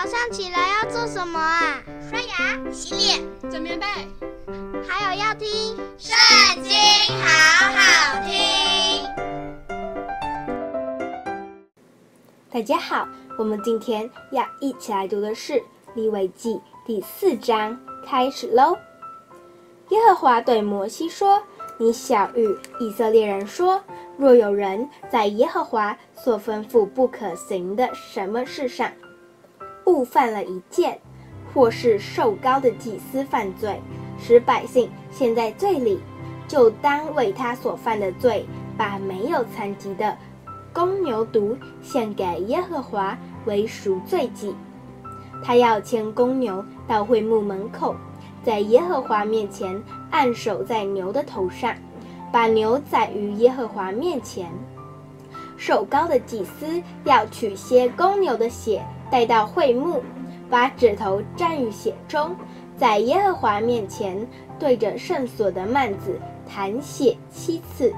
早上起来要做什么啊？刷牙、洗脸、整棉被，还有要听《圣经》，好好听。大家好，我们今天要一起来读的是《利未记》第四章，开始喽。耶和华对摩西说：“你晓諭以色列人说。”若有人在耶和华所吩咐不可行的什么事上，误犯了一件，或是受膏的祭司犯罪，使百姓陷在罪里，就当为他所犯的罪，把没有残疾的公牛犊献给耶和华为赎罪祭。他要牵公牛到会幕门口，在耶和华面前按手在牛的头上。把牛宰于耶和华面前，受膏的祭司要取些公牛的血带到会幕，把指头蘸于血中，在耶和华面前对着圣所的幔子弹血七次，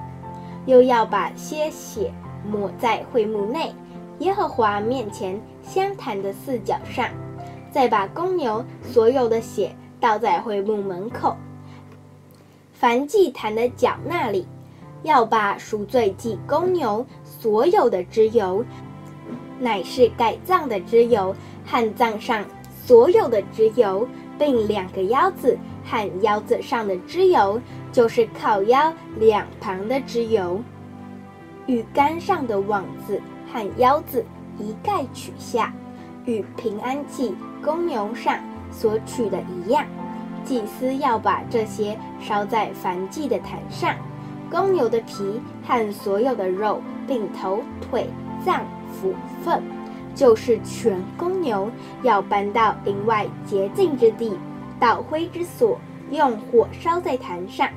又要把些血抹在会幕内耶和华面前香坛的四角上，再把公牛所有的血倒在会幕门口。凡祭坛的角那里，要把赎罪祭公牛所有的脂油，乃是该脏的脂油和脏上所有的脂油，并两个腰子和腰子上的脂油，就是靠腰两旁的脂油，与肝上的网子和腰子一概取下，与平安祭公牛上所取的一样。祭司要把这些烧在燔祭的坛上，公牛的皮和所有的肉，并头、腿、脏、福分，就是全公牛，要搬到林外洁净之地，到灰之所，用火烧在坛上。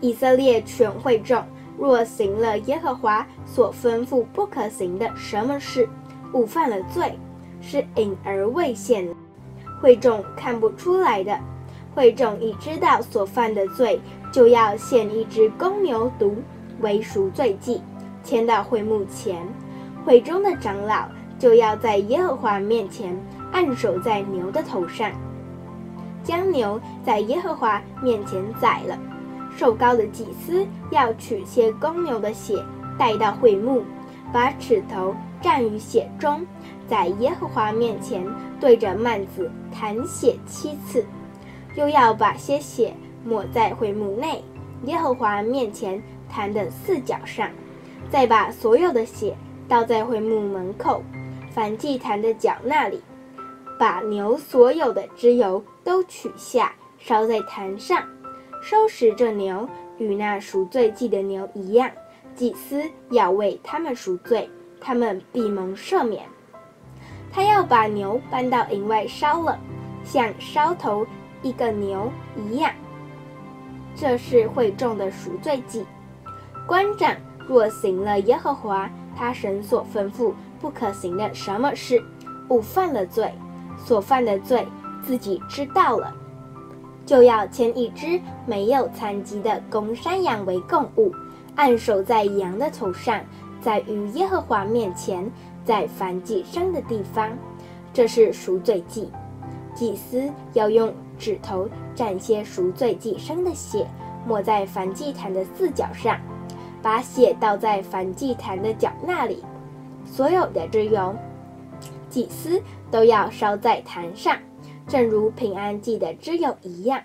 以色列全会众若行了耶和华所吩咐不可行的什么事，误犯了罪，是隐而未显。会众看不出来的，会众已知道所犯的罪，就要献一只公牛犊为赎罪祭，牵到会幕前。会中的长老就要在耶和华面前按手在牛的头上，将牛在耶和华面前宰了。受膏的祭司要取些公牛的血带到会幕，把指头蘸于血中。在耶和华面前对着幔子弹血七次，又要把些血抹在会幕内耶和华面前坛的四角上，再把所有的血倒在会幕门口燔祭坛的角那里，把牛所有的脂油都取下，烧在坛上，收拾这牛与那赎罪祭的牛一样，祭司要为他们赎罪，他们必蒙赦免。他要把牛搬到营外烧了，像烧头一个牛一样。这是会众的赎罪祭。官长若行了耶和华他神所吩咐不可行的什么事，误犯了罪，所犯的罪自己知道了，就要牵一只没有残疾的公山羊为供物，按手在羊的头上，在与耶和华面前。在燔祭生的地方，这是赎罪祭。祭司要用指头蘸些赎罪祭生的血，抹在燔祭坛的四角上，把血倒在燔祭坛的角那里。所有的脂油，祭司都要烧在坛上，正如平安祭的脂油一样。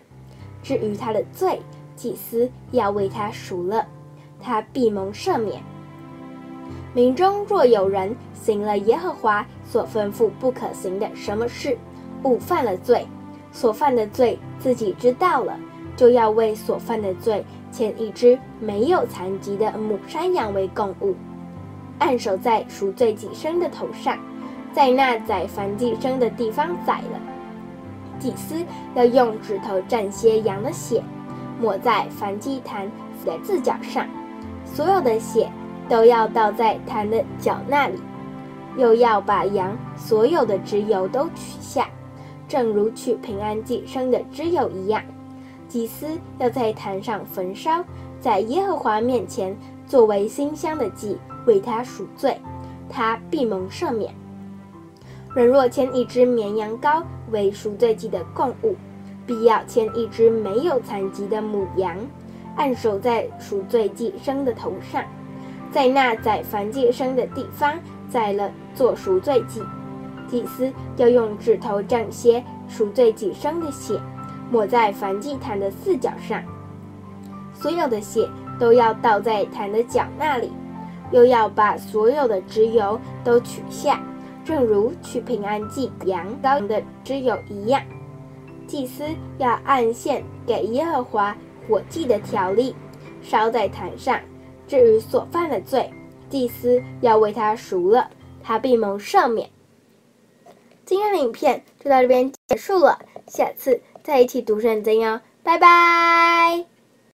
至于他的罪，祭司要为他赎了，他必蒙赦免。民中若有人行了耶和华所吩咐不可行的什么事，误犯了罪，所犯的罪自己知道了，就要为所犯的罪牵一只没有残疾的母山羊为供物，按手在赎罪祭生的头上，在那宰燔祭生的地方宰了。祭司要用指头蘸些羊的血，抹在燔祭坛的四角上，所有的血。都要倒在坛的角那里，又要把羊所有的脂油都取下，正如取平安祭生的脂油一样。祭司要在坛上焚烧，在耶和华面前作为馨香的祭，为他赎罪，他必蒙赦免。人若牵一只绵羊羔为赎罪祭的供物，必要牵一只没有残疾的母羊，按手在赎罪祭牲的头上，在那宰凡祭生的地方宰了做赎罪祭。祭司要用指头蘸些赎罪祭牲的血，抹在燔祭坛的四角上，所有的血都要倒在坛的角那里，又要把所有的脂油都取下。正如取平安祭羊羔的脂油一样，祭司要按献给耶和华火祭的条例烧在坛上。至于所犯的罪，祭司要为他赎了，他必蒙赦免。今天的影片就到这边结束了，下次再一起读圣经哦，拜拜。